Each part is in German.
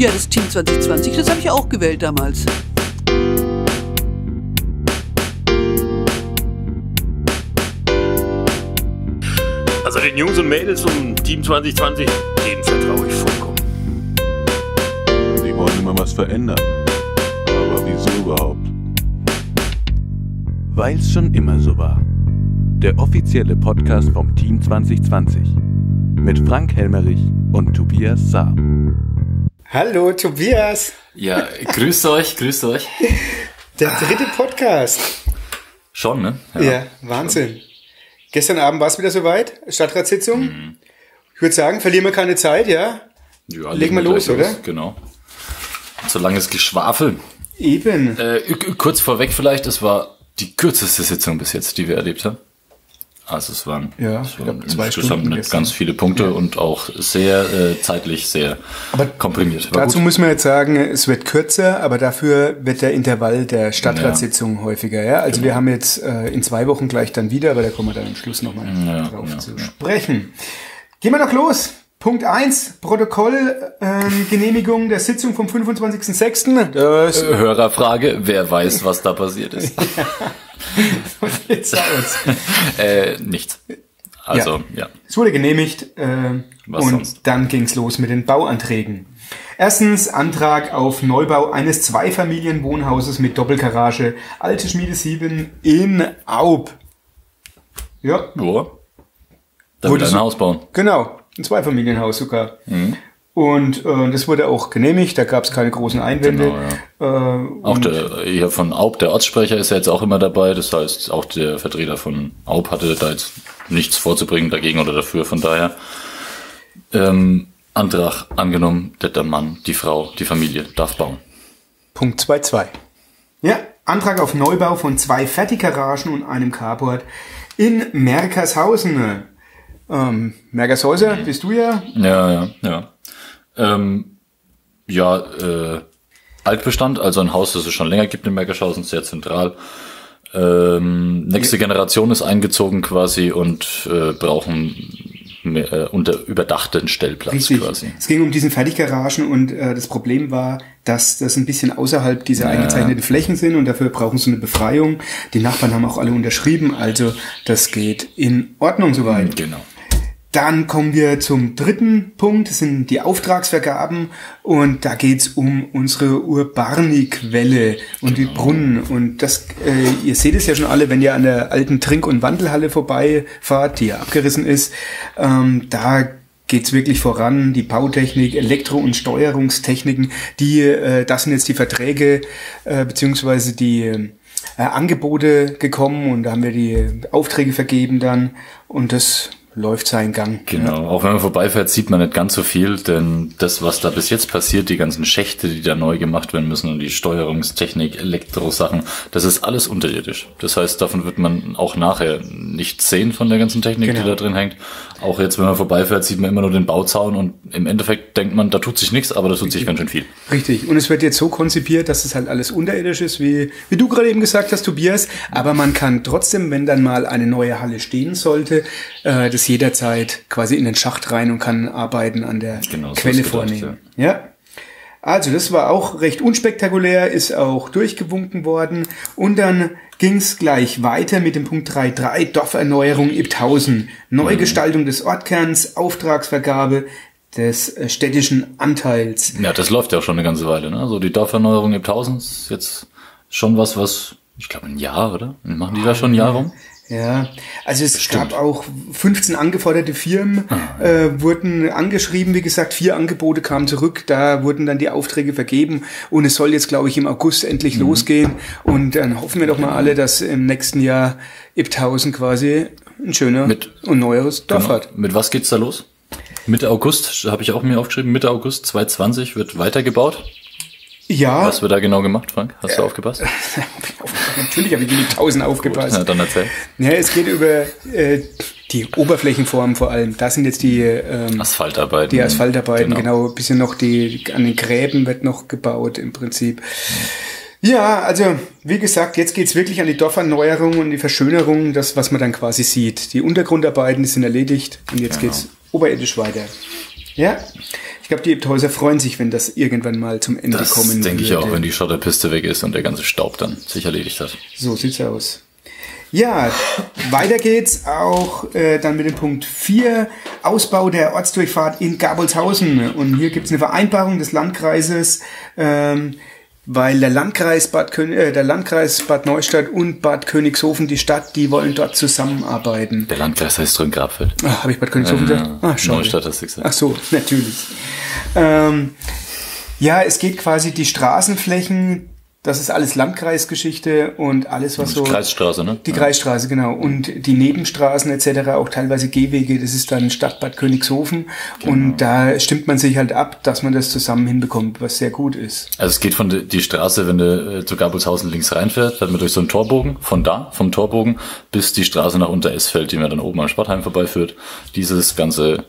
Ja, das Team 2020, das habe ich auch gewählt damals. Also den Jungs und Mädels vom Team 2020, denen vertraue ich vollkommen. Die wollen immer was verändern. Aber wieso überhaupt? Weil's schon immer so war. Der offizielle Podcast vom Team 2020. Mit Frank Helmerich und Tobias Saar. Hallo Tobias, Ja, grüßt euch, grüßt euch. der dritte Podcast. Schon, ne? Ja, Wahnsinn. Gestern Abend war es wieder soweit, Stadtratssitzung. Ich würde sagen, verlieren wir keine Zeit, ja? Ja, Legen wir los, oder? Genau. Solange es Geschwafel. Eben. Äh, kurz vorweg vielleicht, es war die kürzeste Sitzung bis jetzt, die wir erlebt haben. Also es waren, Ja, waren glaub, zwei insgesamt nicht gestern. ganz viele Punkte und auch sehr äh, zeitlich sehr Aber komprimiert. War Dazu gut. müssen wir jetzt sagen, es wird kürzer, aber dafür wird der Intervall der Stadtratssitzung häufiger. Ja? Also wir haben jetzt äh, in zwei Wochen gleich dann wieder, aber da kommen wir dann am Schluss nochmal Ja, drauf ja, zu ja. sprechen. Gehen wir doch los. Punkt eins: Protokoll ähm, Genehmigung der Sitzung vom 25.06. Das Äh, Hörerfrage, wer weiß, was da passiert ist? geht's aus. äh, nichts. Also, ja. Es wurde genehmigt äh, Was und sonst? dann ging's los mit den Bauanträgen. Erstens Antrag auf Neubau eines Zweifamilienwohnhauses mit Doppelgarage, Alte Schmiede 7 in Aub. Ja, Ja. Da wird ein Haus bauen. genau, ein Zweifamilienhaus sogar. Mhm. Und äh, das wurde auch genehmigt, da gab's keine großen Einwände. Genau, äh, Auch der hier von Aub, der Ortssprecher, ist ja jetzt auch immer dabei. Das heißt, auch der Vertreter von Aub hatte da jetzt nichts vorzubringen dagegen oder dafür. Von daher ähm, Antrag angenommen, der Mann, die Frau, die Familie darf bauen. Punkt 2.2. Ja, Antrag auf Neubau von zwei Fertiggaragen und einem Carport in Merkershausen. Ähm, Merkershäuser, bist du ja. Ja, ja, ja. Ähm, ja, äh, Altbestand, also ein Haus, das es schon länger gibt in Merkershausen, sehr zentral. Ähm, nächste Generation ist eingezogen quasi und äh, brauchen mehr, äh, unter überdachten Stellplatz Richtig. quasi. Es ging um diesen Fertiggaragen und äh, das Problem war, dass das ein bisschen außerhalb dieser eingezeichneten Flächen sind und dafür brauchen sie eine Befreiung. Die Nachbarn haben auch alle unterschrieben, also das geht in Ordnung soweit. Genau. Dann kommen wir zum dritten Punkt, das sind die Auftragsvergaben. Und da geht's um unsere Urbani-Quelle und die Brunnen. Und das, äh, ihr seht es ja schon alle, wenn ihr an der alten Trink- und Wandelhalle vorbeifahrt, die ja abgerissen ist, ähm, da geht's wirklich voran, die Bautechnik, Elektro- und Steuerungstechniken, die, äh, das sind jetzt die Verträge äh, beziehungsweise die äh, Angebote gekommen. Und da haben wir die Aufträge vergeben dann. Und das läuft seinen Gang. Genau, auch wenn man vorbeifährt, sieht man nicht ganz so viel, denn das, was da bis jetzt passiert, die ganzen Schächte, die da neu gemacht werden müssen und die Steuerungstechnik, Elektrosachen, das ist alles unterirdisch. Das heißt, davon wird man auch nachher nichts sehen von der ganzen Technik, Genau. die da drin hängt. Auch jetzt, wenn man vorbeifährt, sieht man immer nur den Bauzaun und im Endeffekt denkt man, da tut sich nichts, aber da tut sich ganz schön viel. Richtig. Und es wird jetzt so konzipiert, dass es halt alles unterirdisch ist, wie, wie du gerade eben gesagt hast, Tobias. Aber man kann trotzdem, wenn dann mal eine neue Halle stehen sollte, äh, das jederzeit quasi in den Schacht rein und kann Arbeiten an der Genau, so Quelle ist gedacht, vornehmen. Ja. Also das war auch recht unspektakulär, ist auch durchgewunken worden. Und dann ging's gleich weiter mit dem Punkt 3.3, Dorferneuerung Ibthausen, Neugestaltung des Ortkerns, Auftragsvergabe des äh, städtischen Anteils. Ja, das läuft ja auch schon eine ganze Weile. Ne? Also die Dorferneuerung im Tausend ist jetzt schon was, was, ich glaube, ein Jahr, oder? Machen die da schon ein Jahr rum? Ja, also es Bestimmt. gab auch 15 angeforderte Firmen, äh, wurden angeschrieben, wie gesagt, vier Angebote kamen zurück, da wurden dann die Aufträge vergeben und es soll jetzt, glaube ich, im August endlich losgehen und dann hoffen wir doch mal alle, dass im nächsten Jahr Ibthausen quasi ein schöner Mit- und neueres Dorf Genau. hat. Mit was geht's da los? Mitte August, habe ich auch mir aufgeschrieben, Mitte August 2020 wird weitergebaut. Ja, Was wird da genau gemacht, Frank? Hast du aufgepasst? natürlich habe ich in Ibthausen aufgepasst. Na, dann erzähl. Ja, es geht über äh, die Oberflächenformen vor allem. Das sind jetzt die ähm, Asphaltarbeiten. Die Asphaltarbeiten, genau. Ein bisschen noch die, an den Gräben wird noch gebaut im Prinzip. Ja, also wie gesagt, jetzt geht's wirklich an die Dorferneuerung und die Verschönerung, das, was man dann quasi sieht. Die Untergrundarbeiten die sind erledigt und jetzt Genau. geht's oberirdisch weiter. Ja, ich glaube, die Ebthäuser freuen sich, wenn das irgendwann mal zum Ende Das kommen denke ich auch, wenn die Schotterpiste weg ist und der ganze Staub dann sich erledigt hat. So sieht's aus. Ja, weiter geht's auch äh, dann mit dem Punkt 4, Ausbau der Ortsdurchfahrt in Gabolshausen. Und hier gibt's eine Vereinbarung des Landkreises, ähm, weil der Landkreis, Bad Kön äh, der Landkreis Bad Neustadt und Bad Königshofen, die Stadt, die wollen dort zusammenarbeiten. Der Landkreis heißt Rhön-Grabfeld. Ah, Habe ich Bad Königshofen Äh, gesagt? Ah, schade. Neustadt hast du gesagt. Ach so, natürlich. Ähm, ja, es geht quasi die Straßenflächen, das ist alles Landkreisgeschichte und alles, was so... Kreisstraße, ne? Die Kreisstraße, genau. Und die Nebenstraßen etc., auch teilweise Gehwege, das ist dann Stadtbad Königshofen. Genau. Und da stimmt man sich halt ab, dass man das zusammen hinbekommt, was sehr gut ist. Also es geht von der die Straße, wenn du äh, zu Gabelshausen links reinfährt, fährt man durch so einen Torbogen, von da, vom Torbogen, bis die Straße nach Unteresfeld, die mir dann oben am Sportheim vorbeiführt. Dieses ganze,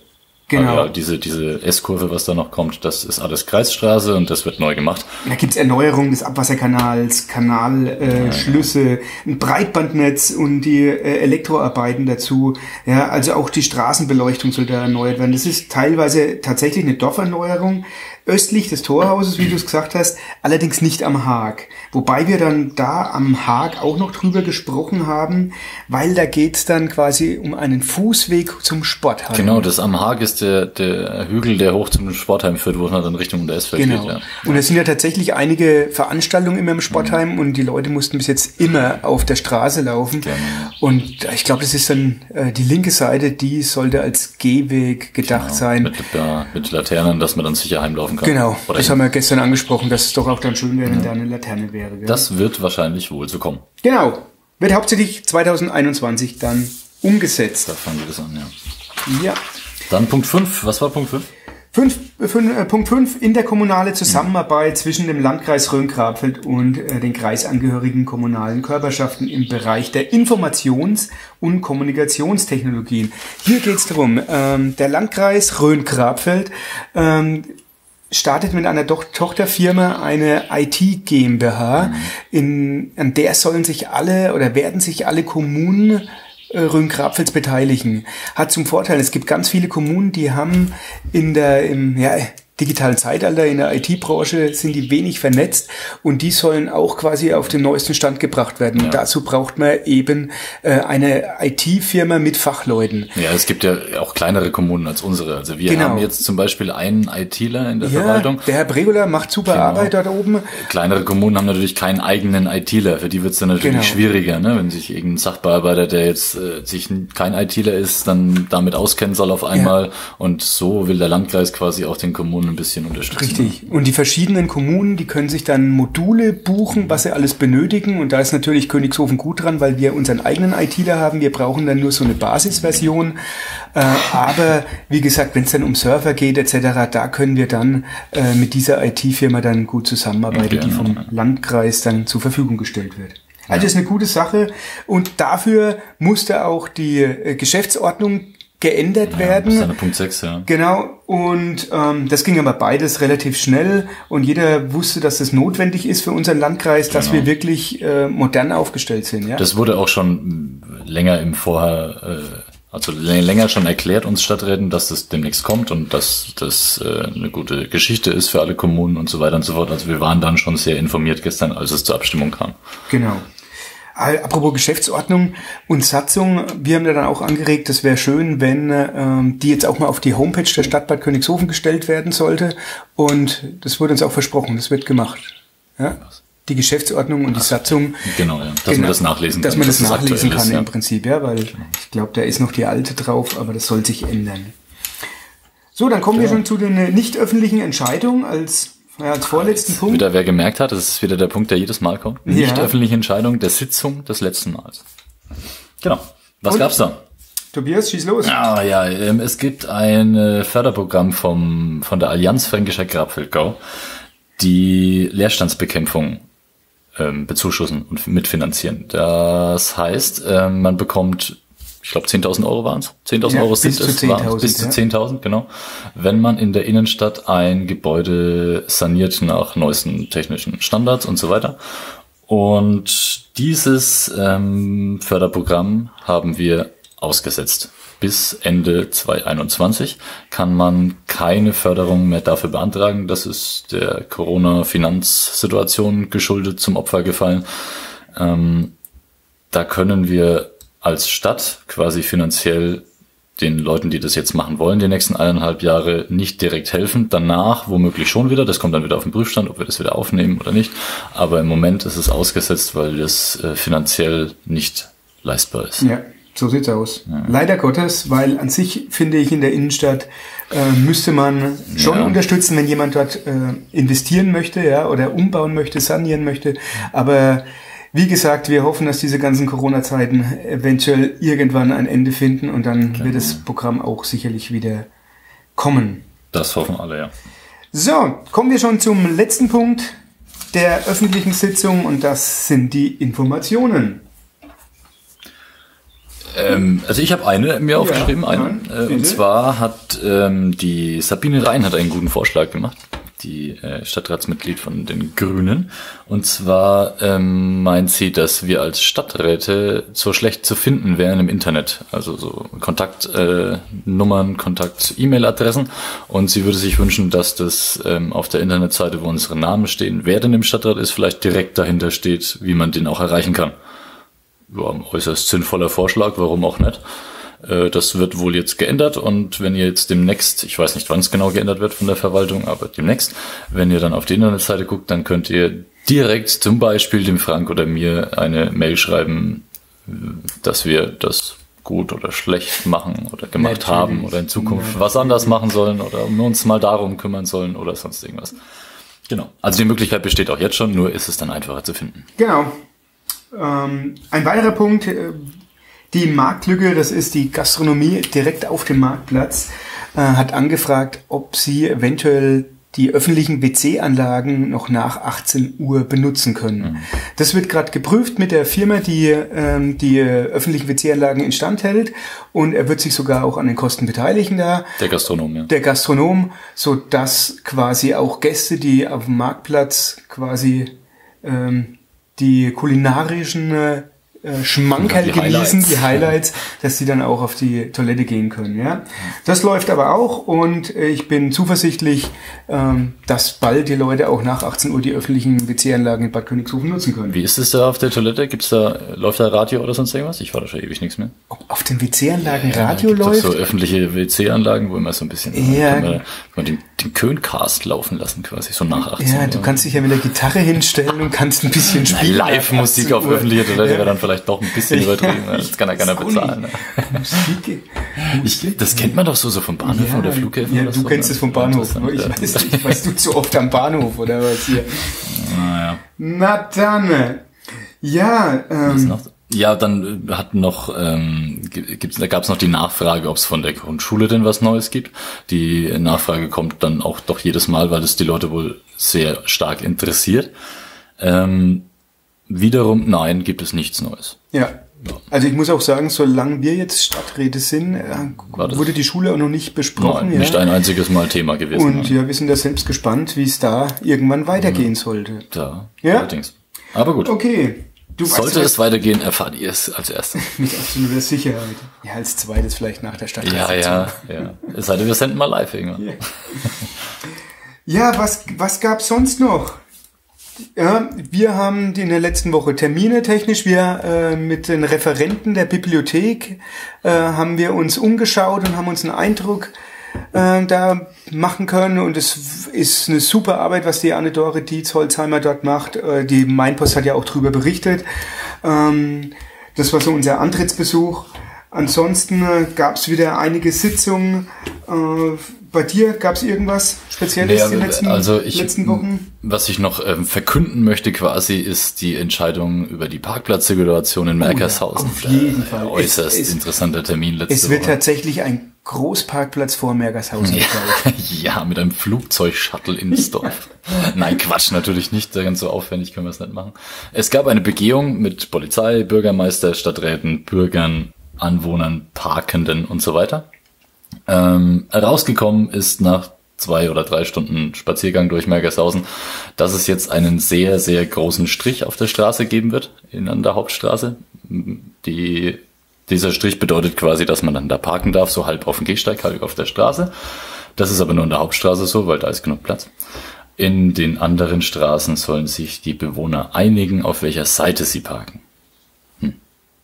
Genau. ja, diese, diese S-Kurve, was da noch kommt, das ist alles Kreisstraße und das wird neu gemacht. Da gibt's Erneuerung des Abwasserkanals, Kanalschlüsse, äh, Schlüsse, ein Breitbandnetz und die äh, Elektroarbeiten dazu. Ja, also auch die Straßenbeleuchtung soll da erneuert werden. Das ist teilweise tatsächlich eine Dorferneuerung östlich des Torhauses, wie du es gesagt hast, allerdings nicht am Haag. Wobei wir dann da am Haag auch noch drüber gesprochen haben, weil da geht's dann quasi um einen Fußweg zum Sportheim. Genau, das am Haag ist der, der Hügel, der hoch zum Sportheim führt, wo man dann Richtung Unteresfeld Genau. geht. Ja. Und es sind ja tatsächlich einige Veranstaltungen immer im Sportheim und die Leute mussten bis jetzt immer auf der Straße laufen. Genau. Und ich glaube, das ist dann äh, die linke Seite, die sollte als Gehweg gedacht sein. Mit, ja, mit Laternen, dass man dann sicher heimlaufen kann. Genau, Oder das hin. haben wir gestern angesprochen, dass es doch auch dann schön wäre, wenn da eine Laterne wäre. Gell? Das wird wahrscheinlich wohl so kommen. genau, wird hauptsächlich 2021 dann umgesetzt. Da fangen wir das an, ja. Ja. Dann Punkt 5. Was war Punkt 5? Fünf, fün- äh, Punkt 5, interkommunale Zusammenarbeit zwischen dem Landkreis Rhön-Grabfeld und äh, den kreisangehörigen kommunalen Körperschaften im Bereich der Informations- und Kommunikationstechnologien. Hier geht es darum, ähm, der Landkreis Rhön-Grabfeld ähm, startet mit einer Doch Tochterfirma eine IT GmbH, in, an der sollen sich alle oder werden sich alle Kommunen äh, Rhön-Grabfels beteiligen. Hat zum Vorteil, es gibt ganz viele Kommunen, die haben in der, im, ja, digitalen Zeitalter, in der IT-Branche sind die wenig vernetzt und die sollen auch quasi auf den neuesten Stand gebracht werden. Und dazu braucht man eben äh, eine IT-Firma mit Fachleuten. Ja, es gibt ja auch kleinere Kommunen als unsere. Also wir Genau. haben jetzt zum Beispiel einen ITler in der Ja, Verwaltung. der Herr Bregola macht super Genau. Arbeit dort oben. Kleinere Kommunen haben natürlich keinen eigenen ITler. Für die wird es dann natürlich Genau. schwieriger, ne? wenn sich irgendein Sachbearbeiter, der jetzt äh, sich kein ITler ist, dann damit auskennen soll auf einmal. Und so will der Landkreis quasi auch den Kommunen ein bisschen unterstützen. Richtig. Und die verschiedenen Kommunen, die können sich dann Module buchen, was sie alles benötigen. Und da ist natürlich Königshofen gut dran, weil wir unseren eigenen ITler haben. Wir brauchen dann nur so eine Basisversion. Äh, aber wie gesagt, wenn es dann um Server geht etc., da können wir dann äh, mit dieser IT-Firma dann gut zusammenarbeiten, die vom Landkreis dann zur Verfügung gestellt wird. Also das ist eine gute Sache. Und dafür musste auch die äh, Geschäftsordnung geändert Das werden. ist dann Punkt 6, ja. Genau, und ähm, das ging aber beides relativ schnell und jeder wusste, dass das notwendig ist für unseren Landkreis, dass wir wirklich äh, modern aufgestellt sind. Ja? Das wurde auch schon mh, länger im Vorher, äh, also lä- länger schon erklärt uns Stadträten, dass das demnächst kommt und dass das äh, eine gute Geschichte ist für alle Kommunen und so weiter und so fort. Also wir waren dann schon sehr informiert gestern, als es zur Abstimmung kam. Genau. Apropos Geschäftsordnung und Satzung, wir haben da dann auch angeregt, das wäre schön, wenn ähm, die jetzt auch mal auf die Homepage der Stadt Bad Königshofen gestellt werden sollte. Und das wurde uns auch versprochen, das wird gemacht. Ja? Die Geschäftsordnung und die Satzung. Genau, ja. Dass man das nachlesen Dass kann, man das dass das nachlesen kann ist, ja. im Prinzip, ja, weil ich glaube, da ist noch die alte drauf, aber das soll sich ändern. So, dann kommen wir schon zu den äh, nicht öffentlichen Entscheidungen als, ja, als vorletzten Punkt. Wieder wer gemerkt hat, das ist wieder der Punkt, der jedes Mal kommt. Nicht Ja. öffentliche Entscheidung der Sitzung des letzten Mals. Genau. Was Und? gab's da? Tobias, schieß los. Ah ja, ähm, es gibt ein äh, Förderprogramm vom, von der Allianz Fränkischer Grabfeldgau, die Leerstandsbekämpfung ähm, bezuschussen und mitfinanzieren. Das heißt, ähm, man bekommt, ich glaube 10.000 Euro waren es, 10.000 Ja, Euro bis sind es, waren's, 10.000, bis zu ja. 10.000, genau, wenn man in der Innenstadt ein Gebäude saniert nach neuesten technischen Standards und so weiter. Und dieses ähm, Förderprogramm haben wir ausgesetzt. bis Ende 2021 kann man keine Förderung mehr dafür beantragen. Das ist der Corona-Finanzsituation geschuldet zum Opfer gefallen. Ähm, da können wir als Stadt quasi finanziell den Leuten, die das jetzt machen wollen, die nächsten eineinhalb Jahre nicht direkt helfen. Danach womöglich schon wieder. Das kommt dann wieder auf den Prüfstand, ob wir das wieder aufnehmen oder nicht. Aber im Moment ist es ausgesetzt, weil das äh, finanziell nicht leistbar ist. Ja, so sieht's aus. Leider Gottes, weil an sich finde ich in der Innenstadt äh, müsste man schon Ja. unterstützen, wenn jemand dort äh, investieren möchte, ja, oder umbauen möchte, sanieren möchte. Aber wie gesagt, wir hoffen, dass diese ganzen Corona-Zeiten eventuell irgendwann ein Ende finden und dann wird das Programm auch sicherlich wieder kommen. Das hoffen alle, ja. So, kommen wir schon zum letzten Punkt der öffentlichen Sitzung und das sind die Informationen. Ähm, also ich habe eine mir aufgeschrieben, eine. ja, Äh, und bitte. zwar hat ähm, die Sabine Rhein hat einen guten Vorschlag gemacht, die äh, Stadtratsmitglied von den Grünen. Und zwar ähm, meint sie, dass wir als Stadträte so schlecht zu finden wären im Internet. Also so Kontaktnummern, äh, Nummern, Kontakt-E-Mail-Adressen. Und sie würde sich wünschen, dass das ähm, auf der Internetseite, wo unsere Namen stehen, wer denn im Stadtrat ist, vielleicht direkt dahinter steht, wie man den auch erreichen kann ja, äußerst sinnvoller Vorschlag, warum auch nicht. Äh, Das wird wohl jetzt geändert und wenn ihr jetzt demnächst, ich weiß nicht, wann es genau geändert wird von der Verwaltung, aber demnächst, wenn ihr dann auf die Internetseite guckt, dann könnt ihr direkt zum Beispiel dem Frank oder mir eine Mail schreiben, äh, dass wir das gut oder schlecht machen oder gemacht Natürlich. haben oder in Zukunft was anders machen sollen oder um uns mal darum kümmern sollen oder sonst irgendwas. Genau. Also die Möglichkeit besteht auch jetzt schon, nur ist es dann einfacher zu finden. Genau. Ähm, ein weiterer Punkt, äh, die Marktlücke, das ist die Gastronomie direkt auf dem Marktplatz, äh, hat angefragt, ob sie eventuell die öffentlichen WC-Anlagen noch nach 18 Uhr benutzen können. Das wird gerade geprüft mit der Firma, die ähm, die äh, öffentlichen WC-Anlagen instand hält und er wird sich sogar auch an den Kosten beteiligen da Der Gastronom, ja. der Gastronom, so dass quasi auch Gäste, die auf dem Marktplatz quasi ähm, die kulinarischen äh, Schmankerl Die genießen, Highlights. die Highlights, dass sie dann auch auf die Toilette gehen können. Ja, das läuft aber auch und ich bin zuversichtlich, ähm, dass bald die Leute auch nach 18 Uhr die öffentlichen WC-Anlagen in Bad Königshofen nutzen können. Wie ist es da auf der Toilette? Gibt's da, läuft da Radio oder sonst irgendwas? Ich war da schon ewig nichts mehr. Ob auf den WC-Anlagen Radio Gibt doch läuft? so öffentliche WC-Anlagen, wo immer so ein bisschen, Ja. kann man, kann man den, den Köncast laufen lassen quasi, so nach 18 ja, du Uhr. kannst dich ja mit der Gitarre hinstellen und kannst ein bisschen spielen. Live-Musik auf 18 Uhr. öffentlicher Toilette Ja. wäre dann vielleicht doch ein bisschen übertrieben. ne? Das kann ja keiner bezahlen. Ne? Ich, das kennt man doch so, so vom Bahnhof oder Flughäfen. Ja, oder du so, kennst ne? es vom Bahnhof. Ich ja. weiß nicht, weißt du zu oft am Bahnhof oder was hier? Naja. Na dann. Ja, Was ähm? Ja, dann äh, hat noch, ähm, gi- gibt's, da gab es noch die Nachfrage, ob es von der Grundschule denn was Neues gibt. Die Nachfrage kommt dann auch doch jedes Mal, weil es die Leute wohl sehr stark interessiert. Ähm, wiederum, nein, gibt es nichts Neues. ja. Also ich muss auch sagen, solange wir jetzt Stadträte sind, äh, wurde die Schule auch noch nicht besprochen. Nein, ja. nicht ein einziges Mal Thema gewesen. Und ja, wir sind da selbst gespannt, wie es da irgendwann weitergehen sollte. Da, Ja? allerdings. Aber gut. Okay. Du Sollte es weitergehen, erfahrt ihr es als erstes. mit absoluter Sicherheit. Ja, als zweites vielleicht nach der Stadt. Ja, ja, ja. Es sei denn, wir senden mal live irgendwann. Ja. Ja, was, was gab's sonst noch? Ja, wir haben in der letzten Woche Termine technisch. Wir äh, mit den Referenten der Bibliothek äh, haben wir uns umgeschaut und haben uns einen Eindruck äh, da machen können. Und es ist eine super Arbeit, was die Anne-Dore Dietz-Holzheimer dort macht. Äh, die Mainpost hat ja auch drüber berichtet. Ähm, das war so unser Antrittsbesuch. Ansonsten äh, gab's wieder einige Sitzungen. Äh, bei dir gab's irgendwas Spezielles Naja, die letzten, also ich, letzten Wochen? Was ich noch ähm, verkünden möchte quasi, ist die Entscheidung über die Parkplatzsituation in Merkershausen. auf jeden Fall. Äußerst Es- es- interessanter Termin letzte Es wird Woche. tatsächlich ein Großparkplatz vor Mergershausen gebaut. Ja, mit einem Flugzeugshuttle ins Dorf. Nein, Quatsch, natürlich nicht. Ganz so aufwendig können wir es nicht machen. Es gab eine Begehung mit Polizei, Bürgermeister, Stadträten, Bürgern, Anwohnern, Parkenden und so weiter. Ähm, rausgekommen ist nach zwei oder drei Stunden Spaziergang durch Mergershausen, dass es jetzt einen sehr, sehr großen Strich auf der Straße geben wird, in an der Hauptstraße. Die, Dieser Strich bedeutet quasi, dass man dann da parken darf, so halb auf dem Gehsteig, halb auf der Straße. Das ist aber nur in der Hauptstraße so, weil da ist genug Platz. In den anderen Straßen sollen sich die Bewohner einigen, auf welcher Seite sie parken.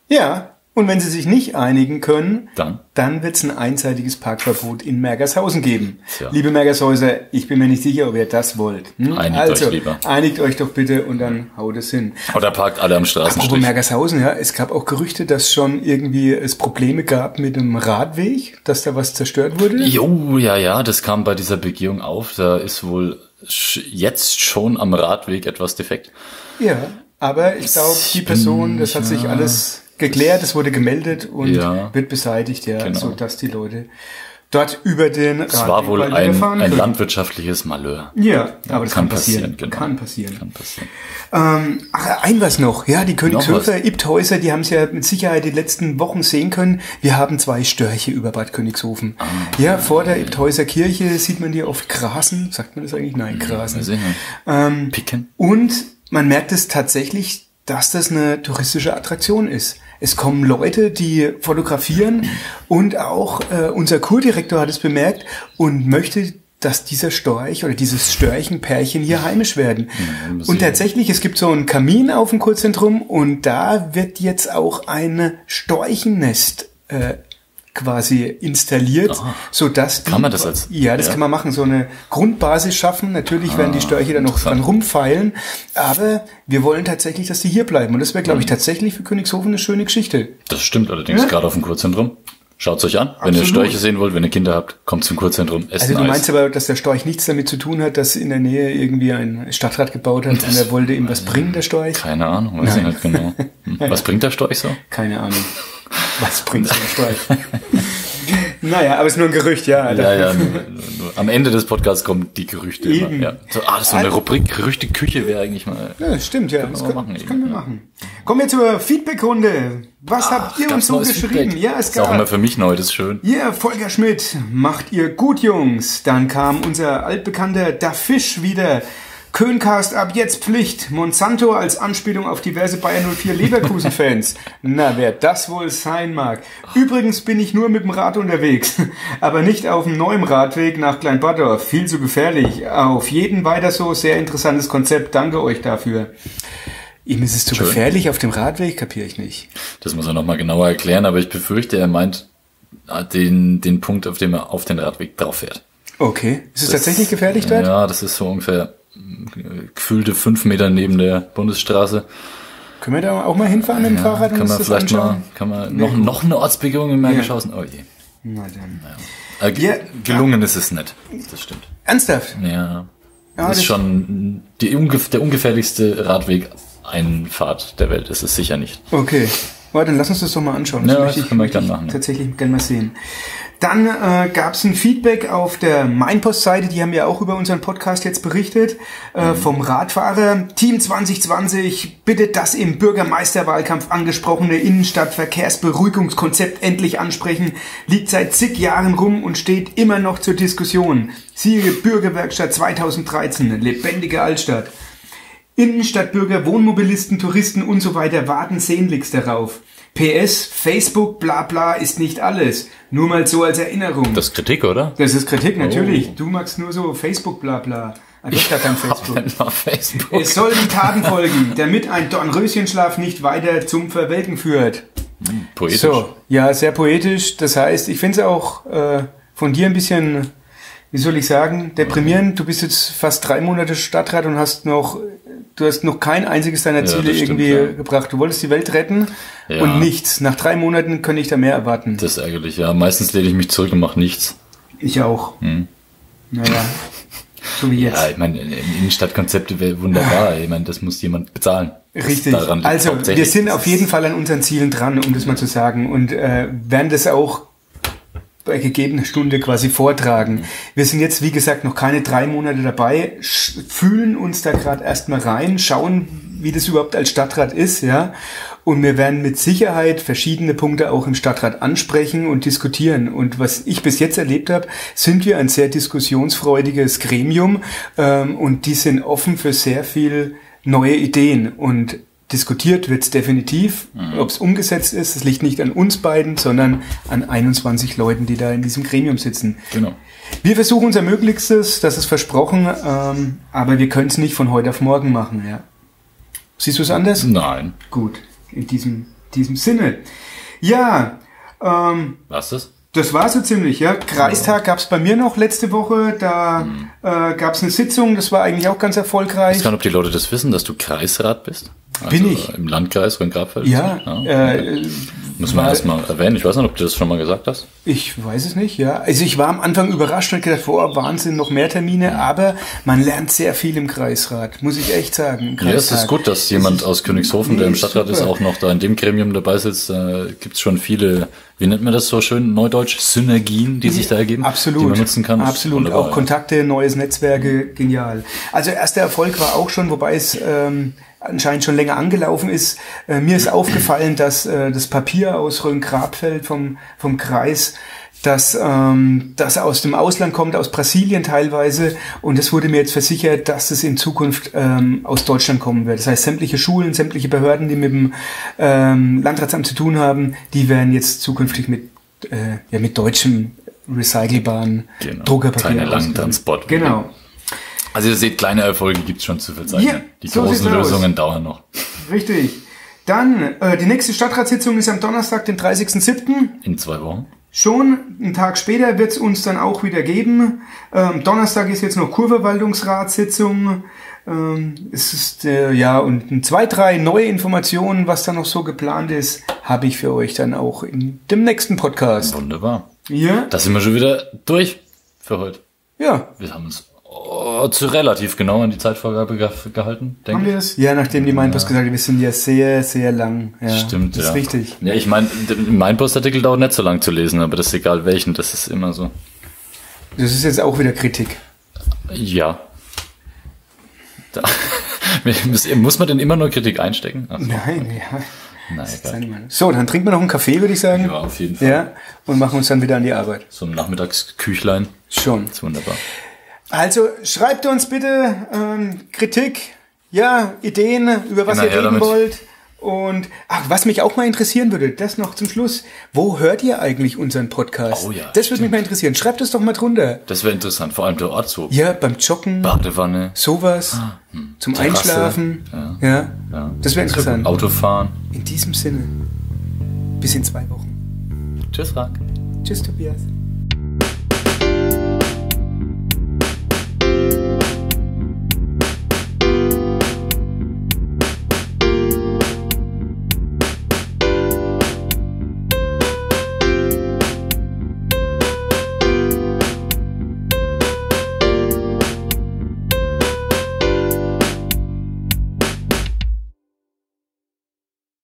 Ja, und wenn sie sich nicht einigen können, Dann? dann wird es ein einseitiges Parkverbot in Mergershausen geben. Tja. Liebe Mergershäuser, ich bin mir nicht sicher, ob ihr das wollt. Hm? Einigt also, euch lieber. einigt euch doch bitte und dann haut es hin. Oder parkt alle am Apropos Straßenstrich. Mergershausen, ja, es gab auch Gerüchte, dass schon irgendwie es Probleme gab mit dem Radweg, dass da was zerstört wurde. Jo, ja, ja, das kam bei dieser Begehung auf. Da ist wohl jetzt schon am Radweg etwas defekt. Ja, aber ich glaube, die Person, das hat sich alles geklärt, es wurde gemeldet und Ja. wird beseitigt, ja, Genau. so dass die Leute dort über den Es war wohl ein, ein landwirtschaftliches Malheur. Ja, aber das kann, Kann passieren. passieren, genau. Kann passieren. Kann passieren. Ähm, ach, ein was noch. Ja, die Königshöfer? Ibthäuser, die haben es ja mit Sicherheit die letzten Wochen sehen können. Wir haben zwei Störche über Bad Königshofen. Ah, ja, vor der Ibthäuser Kirche sieht man die oft grasen. Sagt man das eigentlich? Nein, grasen. Nicht. Ähm, Picken. und man merkt es tatsächlich, dass das eine touristische Attraktion ist. Es kommen Leute, die fotografieren und auch äh, unser Kurdirektor hat es bemerkt und möchte, dass dieser Storch oder dieses Störchenpärchen hier heimisch werden. und tatsächlich, es gibt so einen Kamin auf dem Kurzentrum und da wird jetzt auch ein Storchennest äh, quasi installiert, so dass die, Kann man das als- ja, das ja? kann man machen, so eine Grundbasis schaffen. Natürlich werden die Störche dann noch dran rumfeilen, aber wir wollen tatsächlich, dass die hier bleiben. Und das wäre, Mhm. glaube ich, tatsächlich für Königshofen eine schöne Geschichte. Das stimmt allerdings, Ja. gerade auf dem Kurzentrum. Schaut's euch an. Wenn ihr Absolut. Störche sehen wollt, wenn ihr Kinder habt, kommt zum Kurzentrum, esst Also du ein meinst Eis. aber, dass der Storch nichts damit zu tun hat, dass in der Nähe irgendwie ein Stadtrat gebaut hat und er wollte ihm was bringen, der Storch? Keine Ahnung, weiß ich nicht genau. Was bringt der Storch so? Keine Ahnung. Was bringt ein Storch? naja, aber es ist nur ein Gerücht, ja. Ja, ja. Nur, nur, am Ende des Podcasts kommen die Gerüchte Eben. immer. Ja. So, ah, das ist so eine Rubrik Gerüchte-Küche wäre eigentlich mal. Ja, stimmt, ja. Das, wir können, machen das können wir ja. machen. Kommen wir zur Feedback-Runde. Was habt ihr uns so geschrieben? Feedback? Ja, es ist auch immer gab. für mich neu, das ist schön. Ja, Volker Schmidt, macht ihr gut, Jungs. Dann kam unser altbekannter Da Fisch wieder. Köncast ab jetzt Pflicht. Monsanto als Anspielung auf diverse Bayern 04 Leverkusen-Fans. Na, wer das wohl sein mag. Übrigens bin ich nur mit dem Rad unterwegs. Aber nicht auf dem neuen Radweg nach Kleinbaddorf. Viel zu gefährlich. Auf jeden weiter so. Sehr interessantes Konzept. Danke euch dafür. Ihm ist es zu Schön. gefährlich auf dem Radweg? Kapiere ich nicht. Das muss er nochmal genauer erklären, aber ich befürchte, er meint ah, den, den Punkt, auf dem er auf den Radweg drauf fährt. Okay. Ist es tatsächlich gefährlich dort? Ja, das ist so ungefähr äh, gefühlte fünf Meter neben der Bundesstraße. Können wir da auch mal hinfahren mit dem Fahrrad kann uns man das vielleicht anschauen? mal, kann man noch, noch eine Ortsbegehung in Mergelschausen? Oh je. Na dann. Äh, ge- Ja. gelungen ist es nicht. Das stimmt. Ernsthaft? Ja. Ja, das ist das- schon die, der ungefährlichste Radweg-Einfahrt der Welt. Ist es sicher nicht. Okay. Dann lass uns das doch mal anschauen. Ja, möchte das gern ich machen, ja. Tatsächlich gerne mal sehen. Dann äh, gab es ein Feedback auf der Mainpost-Seite, die haben ja auch über unseren Podcast jetzt berichtet, äh, Mhm. vom Radfahrer. Team 2020 bittet das im Bürgermeisterwahlkampf angesprochene Innenstadtverkehrsberuhigungskonzept endlich ansprechen. Liegt seit zig Jahren rum und steht immer noch zur Diskussion. Siehe Bürgerwerkstatt 2013, lebendige Altstadt. Innenstadtbürger, Wohnmobilisten, Touristen und so weiter warten sehnlichst darauf. PS, Facebook, bla bla ist nicht alles. Nur mal so als Erinnerung. Das ist Kritik, oder? Das ist Kritik, natürlich. Oh. Du magst nur so Facebook, bla bla. Ah, hast gar kein Facebook. Facebook. Es sollen Taten folgen, damit ein Dornröschenschlaf nicht weiter zum Verwelken führt. Poetisch. So, ja, sehr poetisch. Das heißt, ich finde es auch äh, von dir ein bisschen, wie soll ich sagen, deprimierend. Du bist jetzt fast drei Monate Stadtrat und hast noch, du hast noch kein einziges deiner Ja, Ziele das stimmt, irgendwie ja. gebracht. Du wolltest die Welt retten Ja. und nichts. Nach drei Monaten könnte ich da mehr erwarten. Das ist ärgerlich, ja. Meistens lehne ich mich zurück und mache nichts. Ich auch. Naja, so wie jetzt. Hm. Ja, ich meine, Innenstadtkonzepte wäre wunderbar. Ich meine, das muss jemand bezahlen. Richtig. Also wir sind auf jeden Fall an unseren Zielen dran, um das mal zu sagen. Und äh, werden das auch bei gegebener Stunde quasi vortragen. Wir sind jetzt, wie gesagt, noch keine drei Monate dabei, fühlen uns da gerade erstmal rein, schauen, wie das überhaupt als Stadtrat ist, ja. Und wir werden mit Sicherheit verschiedene Punkte auch im Stadtrat ansprechen und diskutieren. Und was ich bis jetzt erlebt habe, sind wir ein sehr diskussionsfreudiges Gremium ähm, und die sind offen für sehr viel neue Ideen. Und diskutiert wird's definitiv. Mhm. Ob es umgesetzt ist, es liegt nicht an uns beiden, sondern an 21 Leuten, die da in diesem Gremium sitzen. Genau. Wir versuchen unser Möglichstes, das ist versprochen, ähm, aber wir können es nicht von heute auf morgen machen. Ja. Siehst du es anders? Nein. Gut, in diesem, diesem Sinne. Ja, ähm, Was ist? das war so ziemlich, ja. Kreistag gab's bei mir noch letzte Woche, da Mhm. äh, gab's eine Sitzung, das war eigentlich auch ganz Ich erfolgreich. weiß gar nicht, ob die Leute das wissen, dass du Kreisrat bist. Also Bin ich. Im Landkreis Rhein-Grabfeld. Ja, okay. äh, Muss man erstmal erwähnen. Ich weiß nicht, ob du das schon mal gesagt hast. Ich weiß es nicht, ja. Also ich war am Anfang überrascht und gedacht, boah, Wahnsinn, noch mehr Termine, aber man lernt sehr viel im Kreisrat, muss ich echt sagen. Ja, es ist gut, dass jemand aus Königshofen, Nee, der im Stadtrat ist, super. auch noch da in dem Gremium dabei sitzt. Äh, Gibt es schon viele, wie nennt man das so schön, neudeutsch, Synergien, die sich da ergeben, Absolut. die man nutzen kann. Ist Absolut. wunderbar, Auch ja. Kontakte, neues Netzwerke, genial. Also erster Erfolg war auch schon, wobei es ähm, anscheinend schon länger angelaufen ist. Äh, mir ist aufgefallen, dass äh, das Papier aus Rhön-Grabfeld vom, vom Kreis dass ähm, das aus dem Ausland kommt, aus Brasilien teilweise. Und es wurde mir jetzt versichert, dass es in Zukunft ähm, aus Deutschland kommen wird. Das heißt, sämtliche Schulen, sämtliche Behörden, die mit dem ähm, Landratsamt zu tun haben, die werden jetzt zukünftig mit, äh, ja, mit deutschem recycelbaren Genau. Druckerpapier Keine langen. Transportwege. Genau. Also ihr seht, kleine Erfolge gibt's schon zu verzeichnen. Ja, die so großen sieht's aus. Lösungen dauern noch. Richtig. Dann, äh, die nächste Stadtratssitzung ist am Donnerstag, den 30.07. In zwei Wochen. Schon einen Tag später wird es uns dann auch wieder geben. Ähm, Donnerstag ist jetzt noch Kurverwaltungsratssitzung. Ähm, es ist, äh, ja, und zwei, drei neue Informationen, was da noch so geplant ist, habe ich für euch dann auch in dem nächsten Podcast. Wunderbar. Ja? Da sind wir schon wieder durch für heute. Ja. Wir haben uns zu relativ genau an die Zeitvorgabe ge gehalten, denke Haben ich. wir es? Ja, nachdem die Meinpost gesagt hat, wir sind ja sehr, sehr lang. Ja, Stimmt, das ja. ist richtig. Ja, ich meine, mein Postartikel dauert nicht so lang zu lesen, aber das ist egal welchen, das ist immer so. Das ist jetzt auch wieder Kritik. Ja. Da, muss man denn immer nur Kritik einstecken? Ach, Nein, ja. nein, Das. So, dann trinken wir noch einen Kaffee, würde ich sagen. Ja, auf jeden Fall. Ja, und machen uns dann wieder an die Arbeit. So ein Nachmittagsküchlein. Schon. ist wunderbar. Also schreibt uns bitte ähm, Kritik, ja, Ideen, über was Immer ihr reden damit. wollt. Und ach, was mich auch mal interessieren würde, das noch zum Schluss. Wo hört ihr eigentlich unseren Podcast? Oh ja, das würde mich mal interessieren. Schreibt es doch mal drunter. Das wäre interessant, vor allem der Ort so. Ja, beim Joggen, Badewanne, sowas, zum Ah, hm. Terrasse, Einschlafen. ja. Ja, ja. das wäre interessant. Autofahren. In diesem Sinne, bis in zwei Wochen. Tschüss, Frank. Tschüss, Tobias.